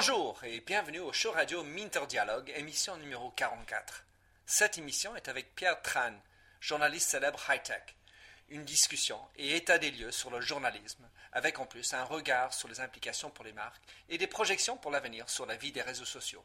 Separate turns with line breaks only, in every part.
Bonjour et bienvenue au show radio Minter Dialogue, émission numéro 44. Cette émission est avec Pierre Tran, journaliste célèbre high-tech. Une discussion et état des lieux sur le journalisme, avec en plus un regard sur les implications pour les marques et des projections pour l'avenir sur la vie des réseaux sociaux.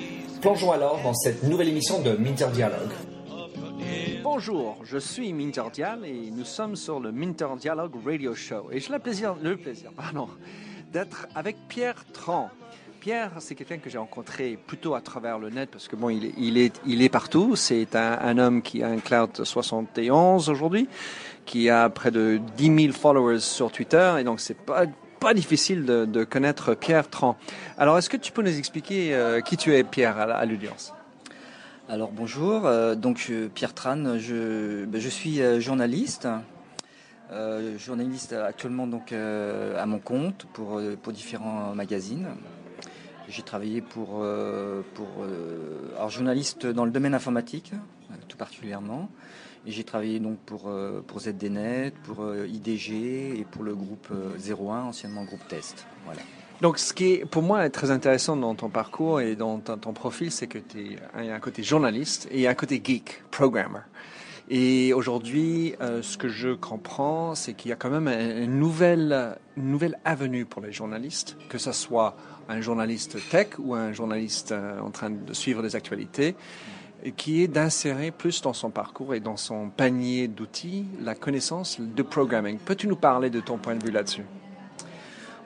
Plongeons alors dans cette nouvelle émission de Minter Dialogue. Bonjour, je suis Minter Dial et nous sommes sur le Minter Dialogue Radio Show. Et j'ai le plaisir, le plaisir pardon, d'être avec Pierre Tran. Pierre, c'est quelqu'un que j'ai rencontré plutôt à travers le net parce que bon, il est, il est, il est partout. C'est un, un, homme qui a un cloud 71 aujourd'hui, qui a près de 10 000 followers sur Twitter et donc c'est pas pas difficile de, connaître Pierre Tran. Alors, est-ce que tu peux nous expliquer euh, qui tu es, Pierre, à, l'audience?
Alors bonjour, euh, donc Pierre Tran, je, ben, suis euh, journaliste, journaliste actuellement donc à mon compte pour, différents magazines. J'ai travaillé pour, pour journaliste dans le domaine informatique tout particulièrement. J'ai travaillé donc pour, pour ZDNet, pour IDG et pour le groupe 01, anciennement groupe Test. Voilà.
Donc, ce qui est pour moi très intéressant dans ton parcours et dans ton, profil, c'est que tu es un côté journaliste et un côté geek, programmer. Et aujourd'hui, euh, ce que je comprends, c'est qu'il y a quand même une nouvelle, une nouvelle avenue pour les journalistes, que ce soit un journaliste tech ou un journaliste euh, en train de suivre des actualités, qui est d'insérer plus dans son parcours et dans son panier d'outils la connaissance de programming. Peux-tu nous parler de ton point de vue là-dessus?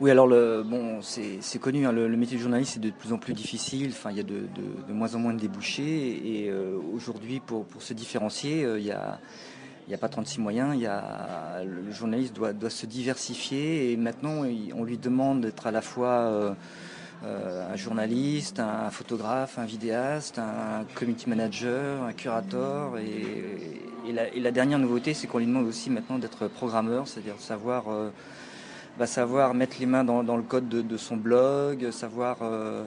Oui, alors bon, c'est connu, hein, le, métier de journaliste est de plus en plus difficile. Enfin, il y a de, moins en moins de débouchés. Et euh, aujourd'hui, pour, pour se différencier, euh, il y a n'y a pas 36 moyens, il y a, le journaliste doit, doit se diversifier et maintenant on lui demande d'être à la fois euh, euh, un journaliste, un photographe, un vidéaste, un community manager, un curator et, la, dernière nouveauté c'est qu'on lui demande aussi maintenant d'être programmeur, c'est-à-dire savoir euh, va savoir mettre les mains dans, le code de, son blog, savoir, euh,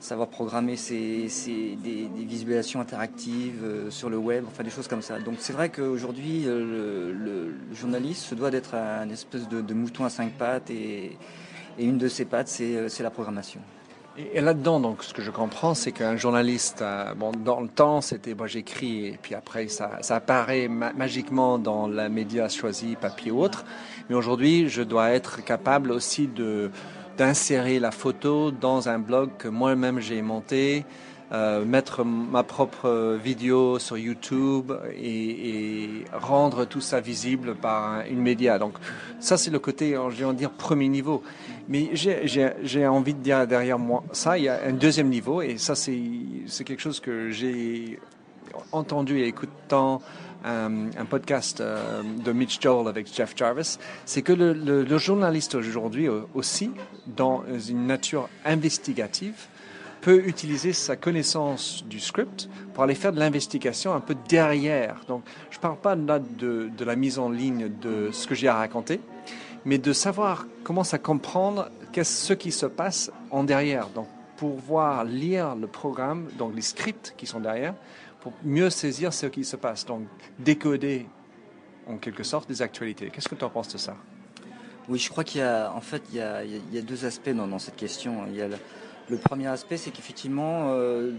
savoir programmer ses, des, visualisations interactives sur le web, enfin des choses comme ça. Donc c'est vrai qu'aujourd'hui, le, journaliste se doit d'être un espèce de, de, mouton à cinq pattes et, et une de ces pattes, c'est la programmation.
Et, là-dedans, donc, ce que je comprends, c'est qu'un journaliste, euh, bon, dans le temps, c'était, moi, j'écris, et puis après, ça, apparaît ma magiquement dans la média choisi, papier ou autre. Mais aujourd'hui, je dois être capable aussi d'insérer la photo dans un blog que moi-même j'ai monté, euh, mettre ma propre vidéo sur YouTube et, et, rendre tout ça visible par une média. Donc ça c'est le côté, je vais en dire, premier niveau. Mais j'ai envie de dire derrière moi, ça il y a un deuxième niveau et ça c'est quelque chose que j'ai entendu et écoutant un, un podcast euh, de Mitch Joel avec Jeff Jarvis, c'est que le journaliste aujourd'hui aussi, dans une nature investigative, peut utiliser sa connaissance du script pour aller faire de l'investigation un peu derrière. Donc, je ne parle pas là de, de, la mise en ligne de ce que j'ai à raconter, mais de savoir comment ça comprendre qu'est-ce ce qui se passe en derrière. Donc, pouvoir lire le programme, donc les scripts qui sont derrière, pour mieux saisir ce qui se passe. Donc, décoder en quelque sorte des actualités. Qu'est-ce que tu en penses de ça?
Oui, je crois qu'il y a, en fait, il y a, deux aspects dans, cette question. Il y a le, premier aspect, c'est qu'effectivement, euh,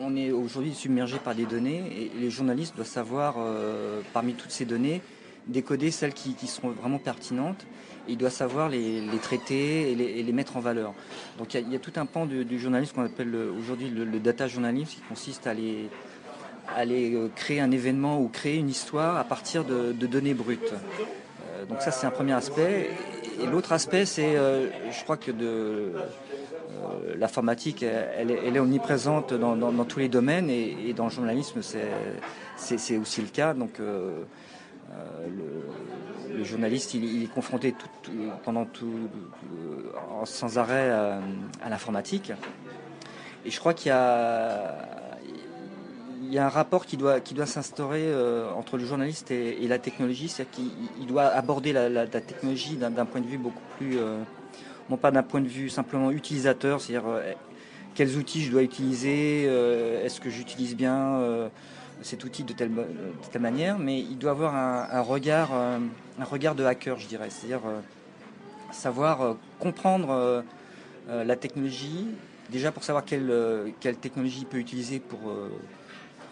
on, est aujourd'hui submergé par des données et les journalistes doivent savoir, euh, parmi toutes ces données, décoder celles qui, qui seront vraiment pertinentes. Il doit savoir les, traiter et les, et les, mettre en valeur. Donc il y, a, tout un pan du, journalisme qu'on appelle aujourd'hui le, data journalisme, qui consiste à aller, euh, créer un événement ou créer une histoire à partir de, données brutes. Euh, donc ça c'est un premier aspect. Et l'autre aspect, c'est, euh, je crois que l'informatique, elle, est omniprésente dans, tous les domaines et, dans le journalisme, c'est aussi le cas. Donc, euh, journaliste, il, est confronté pendant tout, sans arrêt à, l'informatique. Et je crois qu'il y a, un rapport qui doit, qui doit s'instaurer entre le journaliste et, la technologie, c'est-à-dire qu'il doit aborder la, technologie d'un point de vue beaucoup plus, non pas d'un point de vue simplement utilisateur, c'est-à-dire quels outils je dois utiliser, est-ce que j'utilise bien cet outil de telle, manière, mais il doit avoir un, regard, euh, un regard de hacker, je dirais, c'est-à-dire euh, savoir euh, comprendre la technologie, déjà pour savoir quelle, quelle technologie il peut utiliser pour,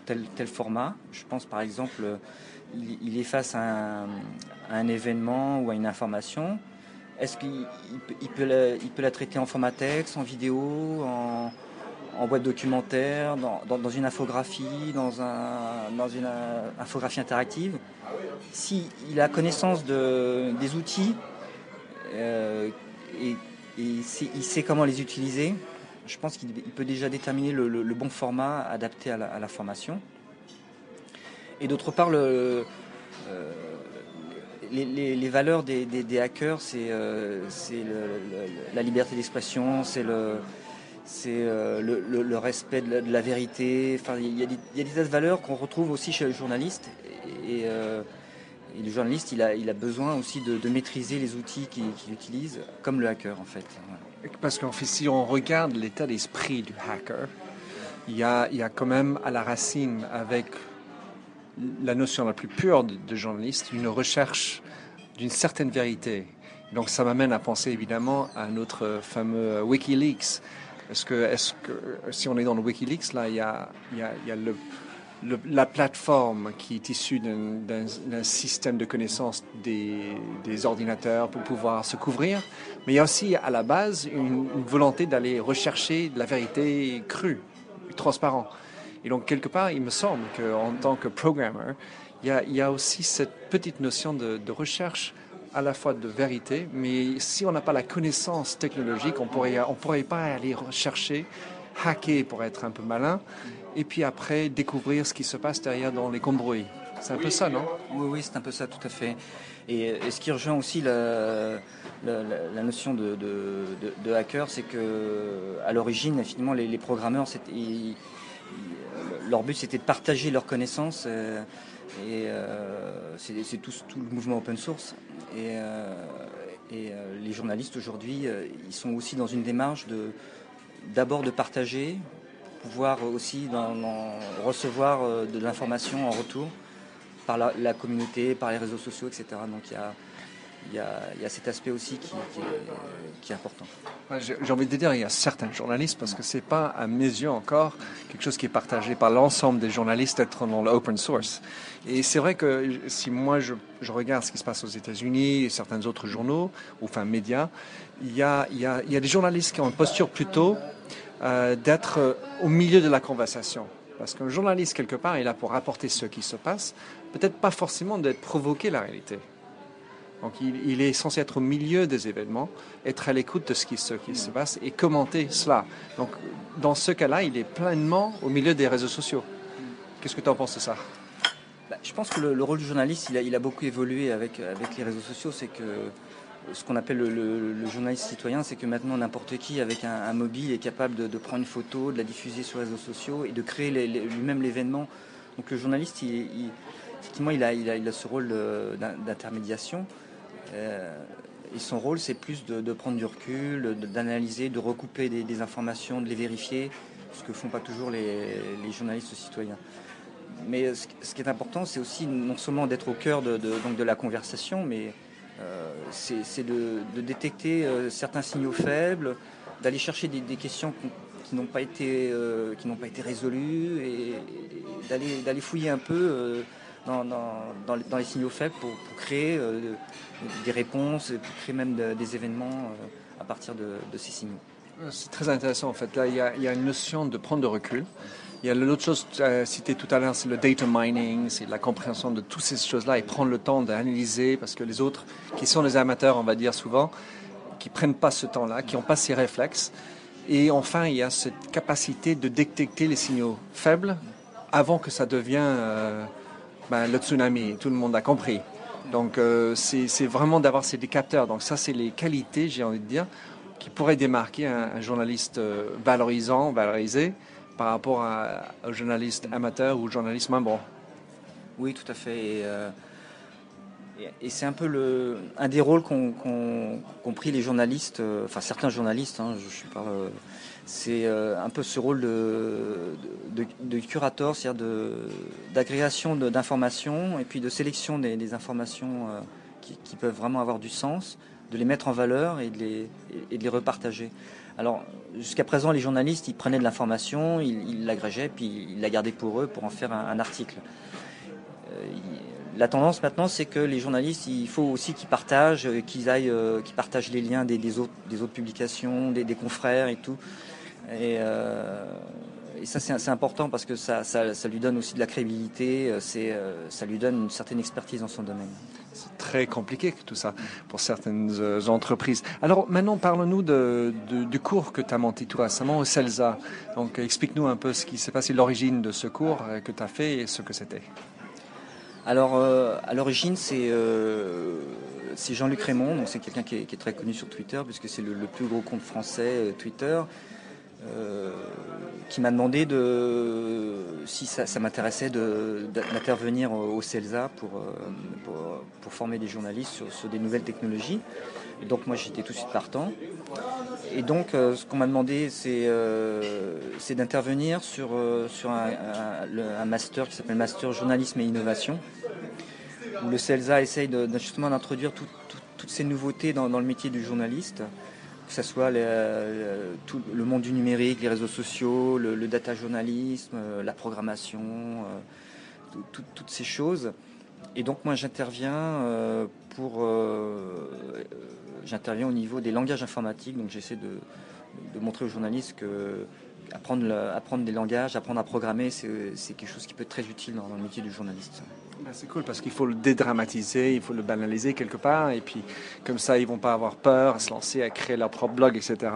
tel, tel, format. Je pense par exemple, il, est face à un, événement ou à une information. Est-ce qu'il il peut, il peut la traiter en format texte, en vidéo, en, en boîte documentaire, dans, dans, une infographie, dans, un, dans une euh, infographie interactive. S'il a connaissance de, des outils euh, et, il sait comment les utiliser, je pense qu'il peut déjà déterminer le, bon format adapté à la, formation. Et d'autre part, euh, les, valeurs des, des, hackers, c'est la liberté d'expression, c'est le c'est euh, le, respect de la, vérité. Enfin, il y, a des, tas de valeurs qu'on retrouve aussi chez le journaliste. Euh, et, le journaliste, il a, il a besoin aussi de, maîtriser les outils qu'il utilise, comme le hacker en fait.
Parce qu'en fait, si on regarde l'état d'esprit du hacker, il y, a, y a quand même à la racine, avec la notion la plus pure de, de journaliste, une recherche d'une certaine vérité. Donc ça m'amène à penser évidemment à notre fameux Wikileaks est-ce que, est que, si on est dans le Wikileaks, là, il y a, y a, y a la plateforme qui est issue d'un système de connaissances des, ordinateurs pour pouvoir se couvrir, mais il y a aussi à la base une, volonté d'aller rechercher de la vérité crue, transparente. Et donc, quelque part, il me semble qu'en tant que programmeur, il y, a, y a aussi cette petite notion de recherche à la fois de vérité, mais si on n'a pas la connaissance technologique, on pourrait, on pourrait pas aller chercher, hacker pour être un peu malin, et puis après découvrir ce qui se passe derrière dans les cambrouilles. C'est un peu ça, non?
Oui, oui, c'est un peu ça, tout à fait. Et, ce qui rejoint aussi la, la, notion de, de, hacker, c'est que à l'origine, finalement, les, programmeurs, leur but, c'était de partager leurs connaissances. Euh, et euh, c'est tout, le mouvement open source. Et, euh, euh, les journalistes aujourd'hui, ils sont aussi dans une démarche de d'abord de partager, pouvoir aussi recevoir de l'information en retour par la, la, communauté, par les réseaux sociaux, etc. Donc il y a, il y, a, cet aspect aussi qui, est important.
J'ai envie de dire, il y a certains journalistes, parce que c'est pas, à mes yeux encore, quelque chose qui est partagé par l'ensemble des journalistes d'être dans l'open source. Et c'est vrai que si moi je, regarde ce qui se passe aux États-Unis et certains autres journaux, ou enfin médias, il y a, il y a, il y a des journalistes qui ont une posture plutôt euh, d'être euh, au milieu de la conversation. Parce qu'un journaliste, quelque part, est là pour rapporter ce qui se passe, peut-être pas forcément d'être provoqué la réalité. Donc il, est censé être au milieu des événements, être à l'écoute de ce qui, se, passe et commenter cela. Donc dans ce cas-là, il est pleinement au milieu des réseaux sociaux. Qu'est-ce que tu en penses de ça?
Bah, Je pense que le, rôle du journaliste, il a, beaucoup évolué avec, les réseaux sociaux. C'est que ce qu'on appelle le, journaliste citoyen, c'est que maintenant n'importe qui avec un, mobile est capable de, prendre une photo, de la diffuser sur les réseaux sociaux et de créer lui-même l'événement. Donc le journaliste, effectivement, il a, il a ce rôle d'intermédiation. Euh, et son rôle, c'est plus de, prendre du recul, d'analyser, de, recouper des, informations, de les vérifier, ce que font pas toujours les, journalistes citoyens. Mais ce, qui est important, c'est aussi non seulement d'être au cœur de, donc de la conversation, mais euh, c'est de, détecter euh, certains signaux faibles, d'aller chercher des, questions qui n'ont pas été pas été résolues et, et d'aller fouiller un peu dans, les, signaux faibles pour, créer euh, des réponses, pour créer même des événements euh, à partir de, ces signaux.
C'est très intéressant en fait. Là, il y, a, une notion de prendre de recul. Il y a l'autre chose euh, citée tout à l'heure, c'est le data mining, c'est la compréhension de toutes ces choses-là et prendre le temps d'analyser parce que les autres, qui sont les amateurs, on va dire souvent, qui prennent pas ce temps-là, qui n'ont pas ces réflexes. Et enfin, il y a cette capacité de détecter les signaux faibles avant que ça devienne ben, le tsunami, tout le monde a compris. Donc c'est vraiment d'avoir ces capteurs. Donc ça, c'est les qualités, j'ai envie de dire, qui pourraient démarquer un, journaliste valorisant, valorisé, par rapport à, un journaliste amateur ou journaliste moins bon.
Oui, tout à fait. Et c'est un peu le, un des rôles qu'ont pris les journalistes, euh, enfin certains journalistes, hein, je, je parle, c'est euh, un peu ce rôle de, de, curator, c'est-à-dire d'agrégation d'informations et puis de sélection des, informations euh, qui, peuvent vraiment avoir du sens, de les mettre en valeur et de les, et de repartager. Alors jusqu'à présent, les journalistes, ils prenaient de l'information, ils l'agrégeaient, puis ils la gardaient pour eux pour en faire un article. La tendance maintenant, c'est que les journalistes, il faut aussi qu'ils partagent, euh, qu'ils aillent, euh, qu'ils partagent les liens des, autres, publications, des, confrères et tout. Et, euh, ça, c'est important parce que ça, lui donne aussi de la crédibilité, c'est, ça lui donne une certaine expertise dans son domaine.
C'est très compliqué tout ça pour certaines entreprises. Alors maintenant, parle-nous du cours que tu as monté tout récemment au CELSA. Donc explique-nous un peu ce qui s'est passé, l'origine de ce cours que tu as fait et ce que c'était.
Alors, euh, à l'origine, euh, c'est Jean-Luc Raymond, donc c'est quelqu'un qui, est très connu sur Twitter, puisque c'est le, plus gros compte français euh, Twitter, qui m'a demandé de, si ça, m'intéressait d'intervenir au CELSA pour, pour, former des journalistes sur, des nouvelles technologies. donc moi j'étais tout de suite partant. Et donc, euh, ce qu'on m'a demandé, c'est euh, d'intervenir sur, euh, sur un, master qui s'appelle Master Journalisme et Innovation, où le CELSA essaye justement d'introduire toutes ces nouveautés dans, le métier du journaliste, que ce soit tout le monde du numérique, les réseaux sociaux, le, data journalisme, la programmation, toutes ces choses. Et donc, moi, j'interviens pour j'interviens au niveau des langages informatiques, donc j'essaie de, montrer aux journalistes que apprendre des langages, apprendre à programmer, c'est quelque chose qui peut être très utile dans, le métier du journaliste.
Ah, c'est cool parce qu'il faut le dédramatiser, il faut le banaliser quelque part, et puis comme ça, ils vont pas avoir peur à se lancer, à créer leur propre blog, etc.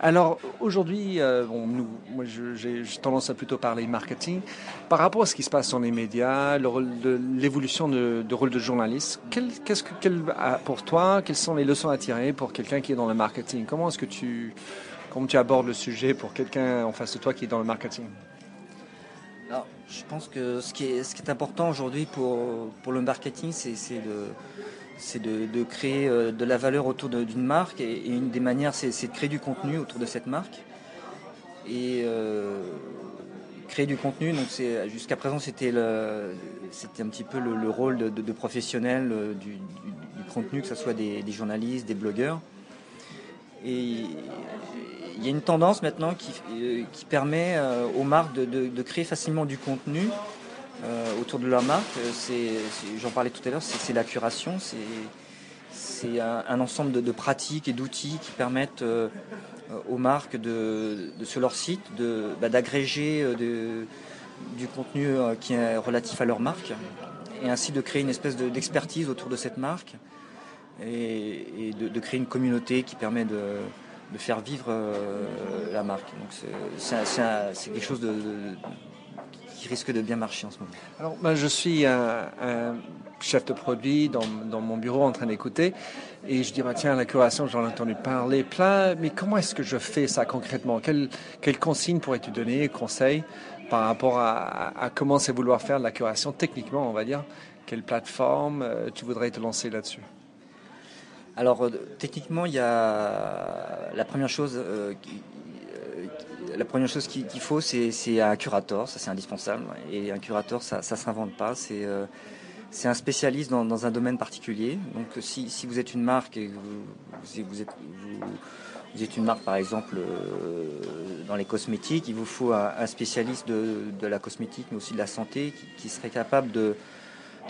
Alors aujourd'hui, euh, nous, moi j'ai tendance à plutôt parler marketing. Par rapport à ce qui se passe dans les médias, l'évolution de, rôle de journaliste, pour toi, quelles sont les leçons à tirer pour quelqu'un qui est dans le marketing? Comment est-ce que tu, comment tu abordes le sujet pour quelqu'un en face de toi qui est dans le marketing?
Je pense que ce qui est, important aujourd'hui pour, le marketing, c'est de de, créer euh, de la valeur autour d'une marque. Et, une des manières c'est de créer du contenu autour de cette marque. Et euh, créer du contenu donc jusqu'à présent c'était un petit peu le, rôle de, professionnel euh, du, contenu que ce soit des, journalistes des blogueurs. Et il y a une tendance maintenant qui, qui permet aux marques de, créer facilement du contenu euh, autour de leur marque. Euh, j'en parlais tout à l'heure, c'est la curation, c'est un, ensemble de, pratiques et d'outils qui permettent euh, aux marques de, sur leur site bah, d'agréger du contenu qui est relatif à leur marque et ainsi de créer une espèce d'expertise autour de cette marque et, de, créer une communauté qui permet de, faire vivre la marque. Donc c'est quelque chose de, qui risque de bien marcher en ce moment.
Alors, ben, je suis un, chef de produit dans, mon bureau en train d'écouter et je dis, bah, tiens, la curation, j'en ai entendu parler plein, mais comment est-ce que je fais ça concrètement? Quelles quelle consignes pourrais-tu donner, conseils par rapport à, à, comment c'est vouloir faire de la curation techniquement, on va dire? Quelle plateforme euh, tu voudrais te lancer là-dessus?
Alors euh, techniquement, il y a la première chose euh, qui, la première chose qu'il faut, c'est un curator, ça c'est indispensable. Et un curator, ça ne s'invente pas. C'est euh, un spécialiste dans, un domaine particulier. Donc si, vous êtes une marque et vous, vous, êtes, vous, êtes, une marque par exemple euh, dans les cosmétiques, il vous faut un, spécialiste de, la cosmétique mais aussi de la santé qui, serait capable de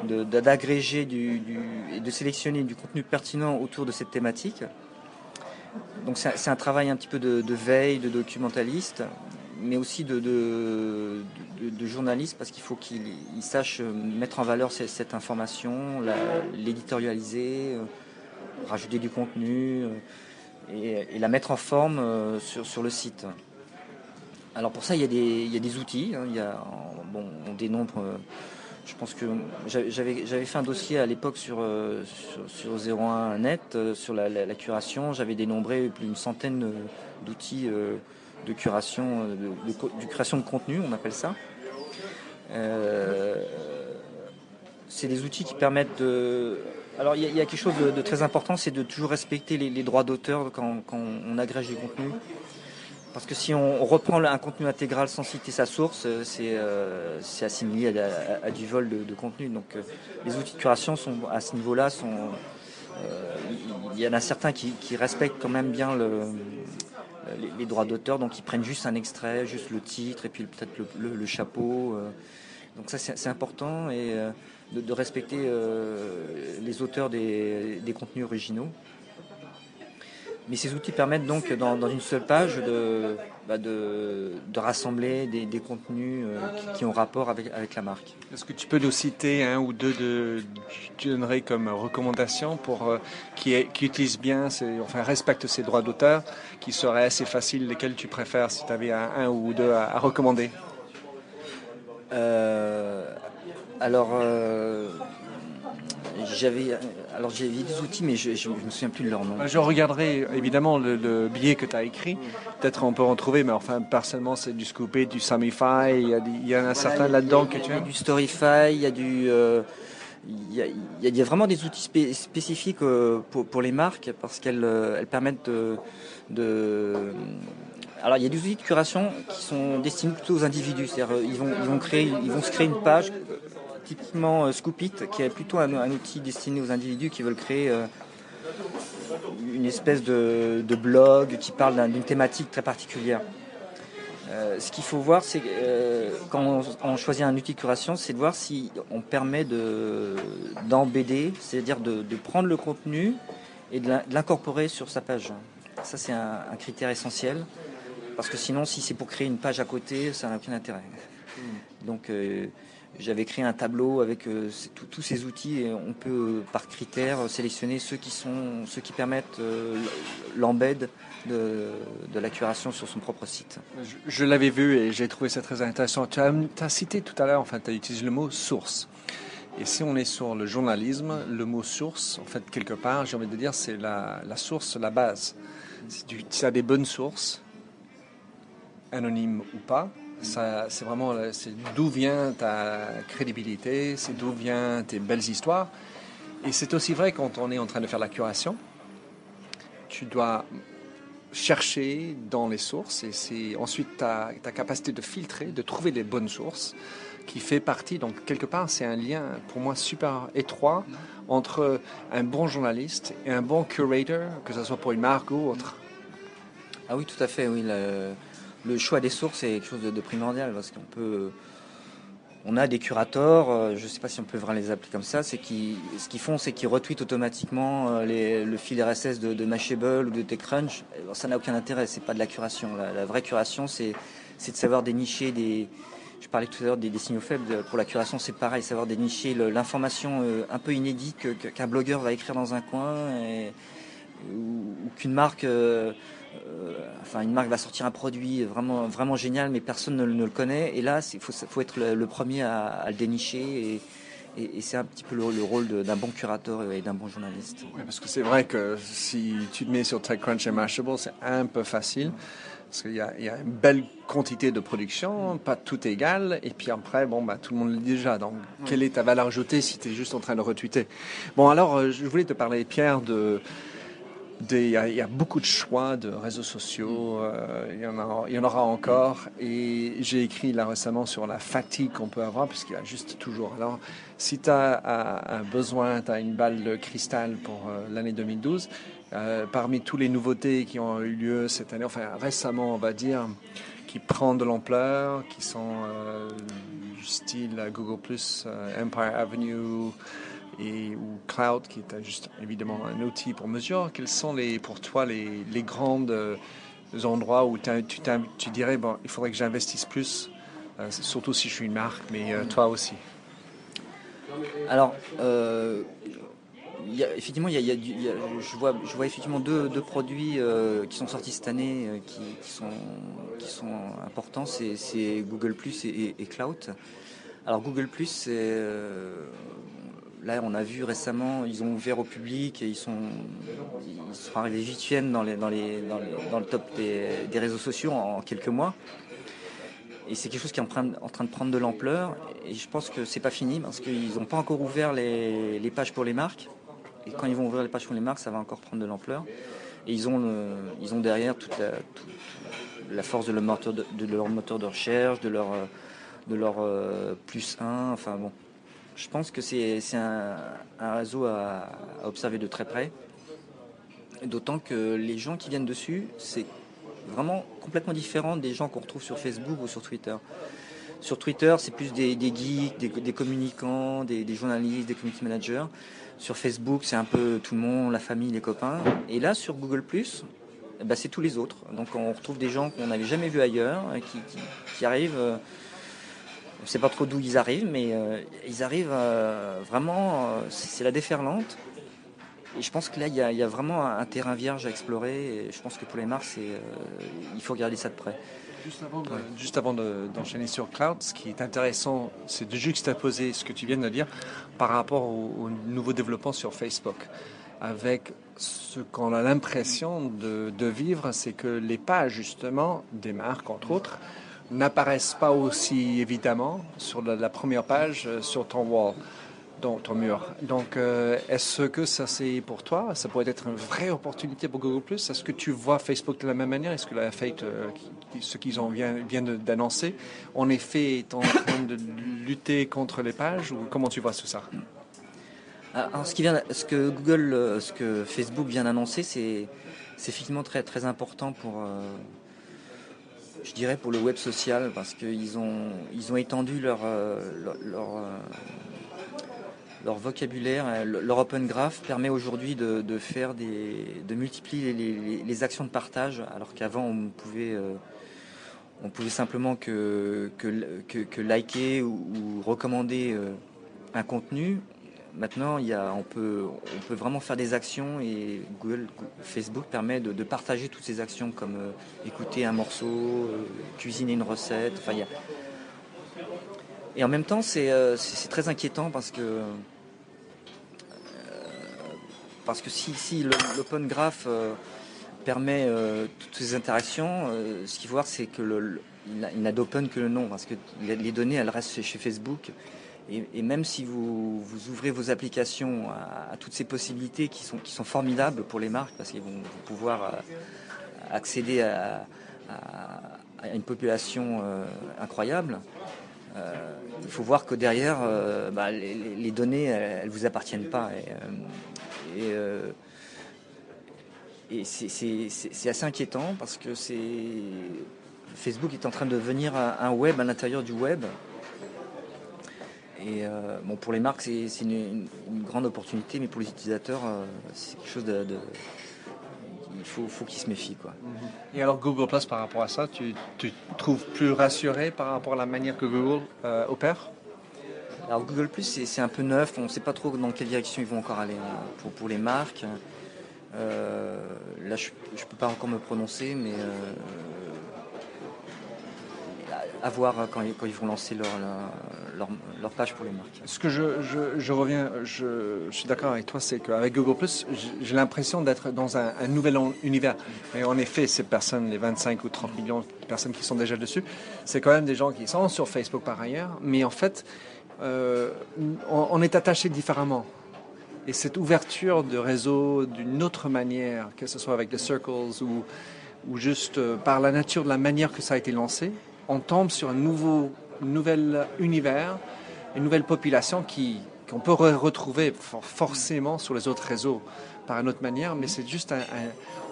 d'agréger du, et de sélectionner du contenu pertinent autour de cette thématique donc c'est un travail un petit peu de, veille, de documentaliste, mais aussi de, de, journaliste parce qu'il faut qu'il sache mettre en valeur cette, information, l'éditorialiser, euh, rajouter du contenu euh, et, la mettre en forme euh, sur, le site. Alors pour ça, il y a des, outils. Hein. il y bon, on dénombre je pense que j'avais fait un dossier à l'époque sur, sur, 01 net sur la, curation. J'avais dénombré plus d'une centaine d'outils de curation, de, création de contenu, on appelle ça. c'est des outils qui permettent de alors il y, a quelque chose de, très important, c'est de toujours respecter les, droits d'auteur quand, on agrège du contenu. Parce que si on reprend un contenu intégral sans citer sa source, euh, euh, c'est assimilé à, du vol de, contenu. Donc euh, les outils de curation sont à ce niveau-là il y en a certains qui, respectent quand même bien les, droits d'auteur, donc ils prennent juste un extrait, juste le titre et puis peut-être le, chapeau. Donc ça c'est important et de, respecter les auteurs des contenus originaux. Mais ces outils permettent donc dans, une seule page de, bah, de, rassembler des, contenus euh, qui, ont rapport avec, avec la marque.
Est-ce que tu peux nous citer un ou deux de, tu donnerais comme recommandation pour euh, qui, qui utilisent bien, enfin respectent ses droits d'auteur, qui seraient assez faciles, lesquels tu préfères si tu avais un, ou deux à, recommander?
Euh, Alors j'avais alors j'ai des outils, mais je ne me souviens plus de leur nom.
Je regarderai évidemment le, billet que tu as écrit. Peut-être on peut en trouver, mais enfin personnellement c'est du Scoopy, du Samify. Il y, a, il y en a certains là-dedans que tu as.
Il y a du Storyfy, il y a du euh, il, y a, vraiment des outils spécifiques euh, pour, les marques parce qu'elles euh, elles permettent de, alors il y a des outils de curation qui sont destinés plutôt aux individus, c'est-à-dire ils vont ils vont créer ils vont se créer une page typiquement euh, Scoopit, qui est plutôt un, outil destiné aux individus qui veulent créer euh, une espèce de, blog qui parle d'une thématique très particulière. Euh, ce qu'il faut voir, c'est quand on, choisit un outil de curation, c'est de voir si on permet d'embêder, c'est-à-dire de, prendre le contenu et de l'incorporer sur sa page. Ça, c'est un, critère essentiel, parce que sinon, si c'est pour créer une page à côté, ça n'a aucun intérêt. Hmm. Donc, j'avais créé un tableau avec euh, tous ces outils et on peut par critère sélectionner ceux qui sont ceux qui permettent euh, l'embed de, la curation sur son propre site.
Je, l'avais vu et j'ai trouvé ça très intéressant. Tu as, cité tout à l'heure, enfin, tu as utilisé le mot source. Et si on est sur le journalisme, le mot source, en fait, quelque part, j'ai envie de dire, c'est la, source, la base. Si tu as des bonnes sources, anonymes ou pas, c'est vraiment c'est d'où vient ta crédibilité, c'est d'où viennent tes belles histoires. Et c'est aussi vrai quand on est en train de faire la curation. Tu dois chercher dans les sources et c'est ensuite ta, ta, capacité de filtrer, de trouver les bonnes sources qui fait partie. Donc quelque part, c'est un lien pour moi super étroit entre un bon journaliste et un bon curator, que ce soit pour une marque ou autre.
Ah oui, tout à fait, oui. Le choix des sources est quelque chose de, primordial parce qu'on peut. On a des curators, euh, je ne sais pas si on peut vraiment les appeler comme ça, ce qu'ils font, c'est qu'ils retweetent automatiquement euh, le fil RSS de, Mashable ou de TechCrunch. ça n'a aucun intérêt, c'est pas de la curation. La, vraie curation, c'est, de savoir dénicher des. Je parlais tout à l'heure des, signaux faibles. Pour la curation, c'est pareil, savoir dénicher l'information euh, un peu inédite qu'un blogueur va écrire dans un coin ou, qu'une marque. Enfin une marque va sortir un produit vraiment vraiment génial, mais personne ne, le connaît. Et là, il faut, faut, être le, premier à, le dénicher. Et, et, c'est un petit peu le, rôle d'un bon curateur et d'un bon journaliste.
Oui, parce que c'est vrai que si tu te mets sur TechCrunch et Mashable, c'est un peu facile. Parce qu'il y, a une belle quantité de production, pas tout égal, et puis après, bon, bah, tout le monde le dit déjà. Donc, quelle est ta valeur ajoutée si tu es juste en train de retweeter? Bon, alors, euh, je voulais te parler, Pierre, de, il y, a beaucoup de choix de réseaux sociaux, euh, il, y en y aura encore. Et j'ai écrit là récemment sur la fatigue qu'on peut avoir, puisqu'il y a juste toujours. Alors, si tu as un besoin, tu as une balle de cristal pour euh, l'année 2012, euh, parmi toutes les nouveautés qui ont eu lieu cette année, enfin récemment, on va dire, qui prennent de l'ampleur, qui sont style Google Empire Avenue, et, ou cloud, qui est juste évidemment un outil pour mesure, quels sont les, pour toi les, les grands euh, endroits où tu, tu, dirais, bon, il faudrait que j'investisse plus, euh, surtout si je suis une marque, mais euh, toi aussi?
Alors, y effectivement, il y a, je, vois, je vois effectivement deux, deux produits qui sont sortis cette année qui, sont, qui sont importants, c'est Google Plus et, et Cloud. Alors Google c'est là on a vu récemment, ils ont ouvert au public et ils sont, arrivés huitièmes dans, dans, le top des, réseaux sociaux en, quelques mois. Et c'est quelque chose qui est en train, de prendre de l'ampleur. Et je pense que c'est pas fini parce qu'ils n'ont pas encore ouvert les, pages pour les marques. Et quand ils vont ouvrir les pages pour les marques, ça va encore prendre de l'ampleur. Et ils ont, derrière toute la, force de leur, moteur de, recherche, de leur, de leur euh, plus 1. Enfin bon, je pense que c'est un, réseau à, observer de très près. D'autant que les gens qui viennent dessus, c'est vraiment complètement différent des gens qu'on retrouve sur Facebook ou sur Twitter. Sur Twitter, c'est plus des, geeks, des, communicants, des, journalistes, des community managers. Sur Facebook, c'est un peu tout le monde, la famille, les copains. Et là, sur Google bah, c'est tous les autres. Donc on retrouve des gens qu'on n'avait jamais vus ailleurs, qui, qui arrivent euh, on ne sait pas trop d'où ils arrivent, mais euh, ils arrivent euh, vraiment, euh, c'est la déferlante. Et je pense que là, il y, a, vraiment un, terrain vierge à explorer. Et je pense que pour les marques, il faut regarder ça de près.
Juste avant, d'enchaîner sur Cloud, ce qui est intéressant, c'est de juxtaposer ce que tu viens de dire par rapport au, nouveau développement sur Facebook. Avec ce qu'on a l'impression de, de, vivre, c'est que les pages, justement, des marques, entre autres, n'apparaissent pas aussi évidemment sur la, première page euh, sur ton wall, ton mur. Donc, euh, est-ce que ça c'est pour toi? Ça pourrait être une vraie opportunité pour Google Est-ce que tu vois Facebook de la même manière? Est-ce que la fait euh, ce qu'ils ont vient, d'annoncer, en effet, est en train de lutter contre les pages ou comment tu vois tout ça?
Alors, ce, qui vient, ce que Google, ce que Facebook vient d'annoncer, c'est effectivement très, très important pour, je dirais pour le web social, parce qu'ils ont, ils ont étendu leur, euh, euh, vocabulaire. Leur Open Graph permet aujourd'hui de, multiplier les, actions de partage, alors qu'avant on pouvait, euh, pouvait simplement que, liker ou recommander un contenu. Maintenant, y on, peut, vraiment faire des actions et Google, Facebook permet de, partager toutes ces actions comme euh, écouter un morceau, euh, cuisiner une recette. Enfin, Et en même temps, c'est euh, très inquiétant parce que, parce que si, l'Open Graph permet toutes ces interactions, ce qu'il faut voir, c'est que il n'a d'open que le nom parce que les données, elles restent chez Facebook. Et, même si vous, ouvrez vos applications à, toutes ces possibilités qui sont, formidables pour les marques, parce qu'ils vont, pouvoir euh, accéder à, une population euh, incroyable, euh, il faut voir que derrière, bah, les, données, elles ne vous appartiennent pas. Et, et, c'est assez inquiétant parce que Facebook est en train de devenir un web à l'intérieur du web et euh, bon, pour les marques, c'est une, grande opportunité, mais pour les utilisateurs, euh, c'est quelque chose de. il faut, faut qu'ils se méfient. Quoi.
Et alors, Google Plus, par rapport à ça, tu, tu trouves plus rassuré par rapport à la manière que Google euh, opère?
Alors, Google Plus, c'est un peu neuf. On ne sait pas trop dans quelle direction ils vont encore aller hein, pour, pour les marques. là, je ne peux pas encore me prononcer, mais à voir quand, quand, ils vont lancer leur, leur, page pour les marques.
Ce que je, reviens, je, suis d'accord avec toi, c'est qu'avec Google j'ai l'impression d'être dans un, nouvel univers. Et en effet, ces personnes, les 25 ou 30 millions de personnes qui sont déjà dessus, c'est quand même des gens qui sont sur Facebook par ailleurs, mais en fait, euh, on, est attaché différemment. Et cette ouverture de réseau d'une autre manière, que ce soit avec les circles ou, juste euh, par la nature de la manière que ça a été lancé, on tombe sur un nouveau nouvel univers, une nouvelle population qui qu'on peut retrouver forcément sur les autres réseaux par une autre manière, mais c'est juste un,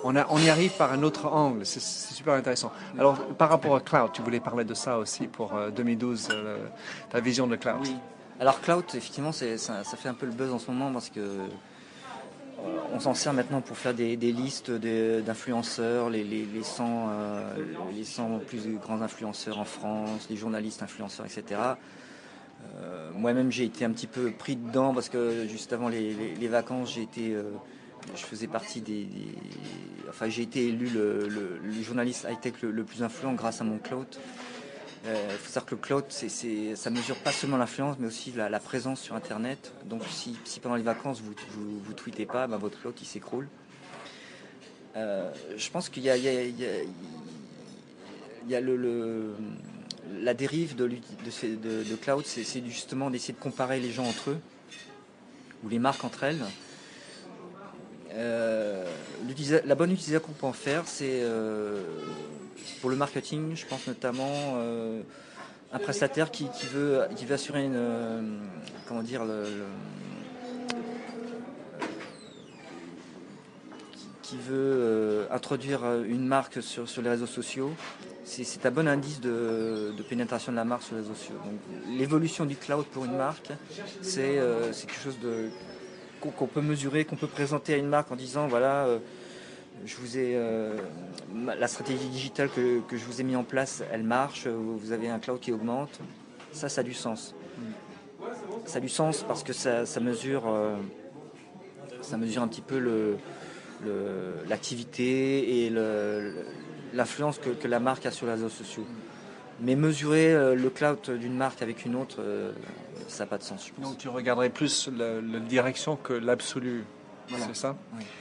on, a, on, y arrive par un autre angle. C'est super intéressant. Alors, par rapport à cloud, tu voulais parler de ça aussi pour 2012, euh, euh, ta vision de cloud. Oui.
Alors cloud, effectivement, ça, ça, fait un peu le buzz en ce moment parce que on s'en sert maintenant pour faire des, listes d'influenceurs, les, les, 100, les 100 euh, plus grands influenceurs en France, les journalistes influenceurs, etc. Euh, moi-même, j'ai été un petit peu pris dedans parce que juste avant les, vacances, j'ai été, euh, je faisais partie des, enfin, j'ai été élu le, journaliste high-tech le, plus influent grâce à mon cloud. Il faut savoir que le cloud, c'est, c'est, ça mesure pas seulement l'influence, mais aussi la, présence sur Internet. Donc si, pendant les vacances vous vous, tweetez pas, ben, votre cloud s'écroule. je pense qu'il y a, la dérive de, cloud, c'est, justement d'essayer de comparer les gens entre eux ou les marques entre elles. Euh, la bonne utilisation qu'on peut en faire, c'est euh, pour le marketing, je pense notamment euh, un prestataire qui, veut, qui veut assurer une, comment dire, qui veut introduire une marque sur, sur les réseaux sociaux, c'est un bon indice de, pénétration de la marque sur les réseaux sociaux. L'évolution du cloud pour une marque, c'est quelque chose de qu'on peut mesurer, qu'on peut présenter à une marque en disant voilà, euh, je vous ai euh, la stratégie digitale que, je vous ai mis en place, elle marche, euh, vous avez un cloud qui augmente. Ça, ça a du sens. Ça a du sens parce que ça, mesure, ça mesure un petit peu le, l'activité et l'influence que, que, la marque a sur les réseaux sociaux. Mais mesurer le cloud d'une marque avec une autre, ça n'a pas de sens.
Donc tu regarderais plus la, direction que l'absolu. C'est ça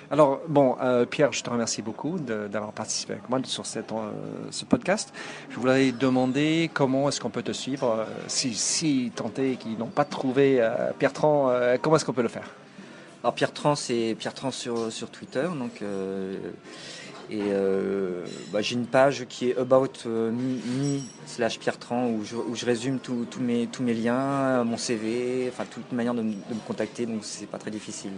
Alors, bon, euh, Pierre, je te remercie beaucoup d'avoir participé avec moi sur cette, euh, ce podcast. Je voudrais demander comment est-ce qu'on peut te suivre. Euh, si, si tenté qu'ils n'ont pas trouvé Pierre Tran, comment est-ce qu'on peut le faire?
Alors, Pierre Tran, c'est Pierre Tran sur, sur Twitter. Donc, et euh, bah, j'ai une page qui est about euh, me, slash Pierre Tran où je, où je résume tous mes, tous mes liens, mon CV, enfin toute manière de, de me contacter, donc c'est pas très difficile.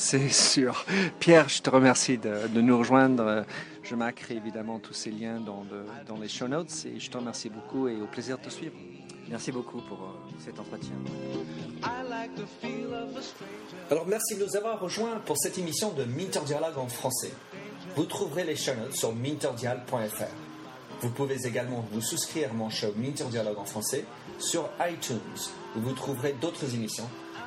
C'est sûr. Pierre, je te remercie de, nous rejoindre. Je m'accrée évidemment tous ces liens dans, les show notes et je te remercie beaucoup et au plaisir de te suivre.
Merci beaucoup pour euh, cet entretien.
Alors merci de nous avoir rejoints pour cette émission de Minter Dialogue en français. Vous trouverez les chaînes sur minterdial.fr. Vous pouvez également vous souscrire à mon show Minter Dialogue en français sur iTunes, où vous trouverez d'autres émissions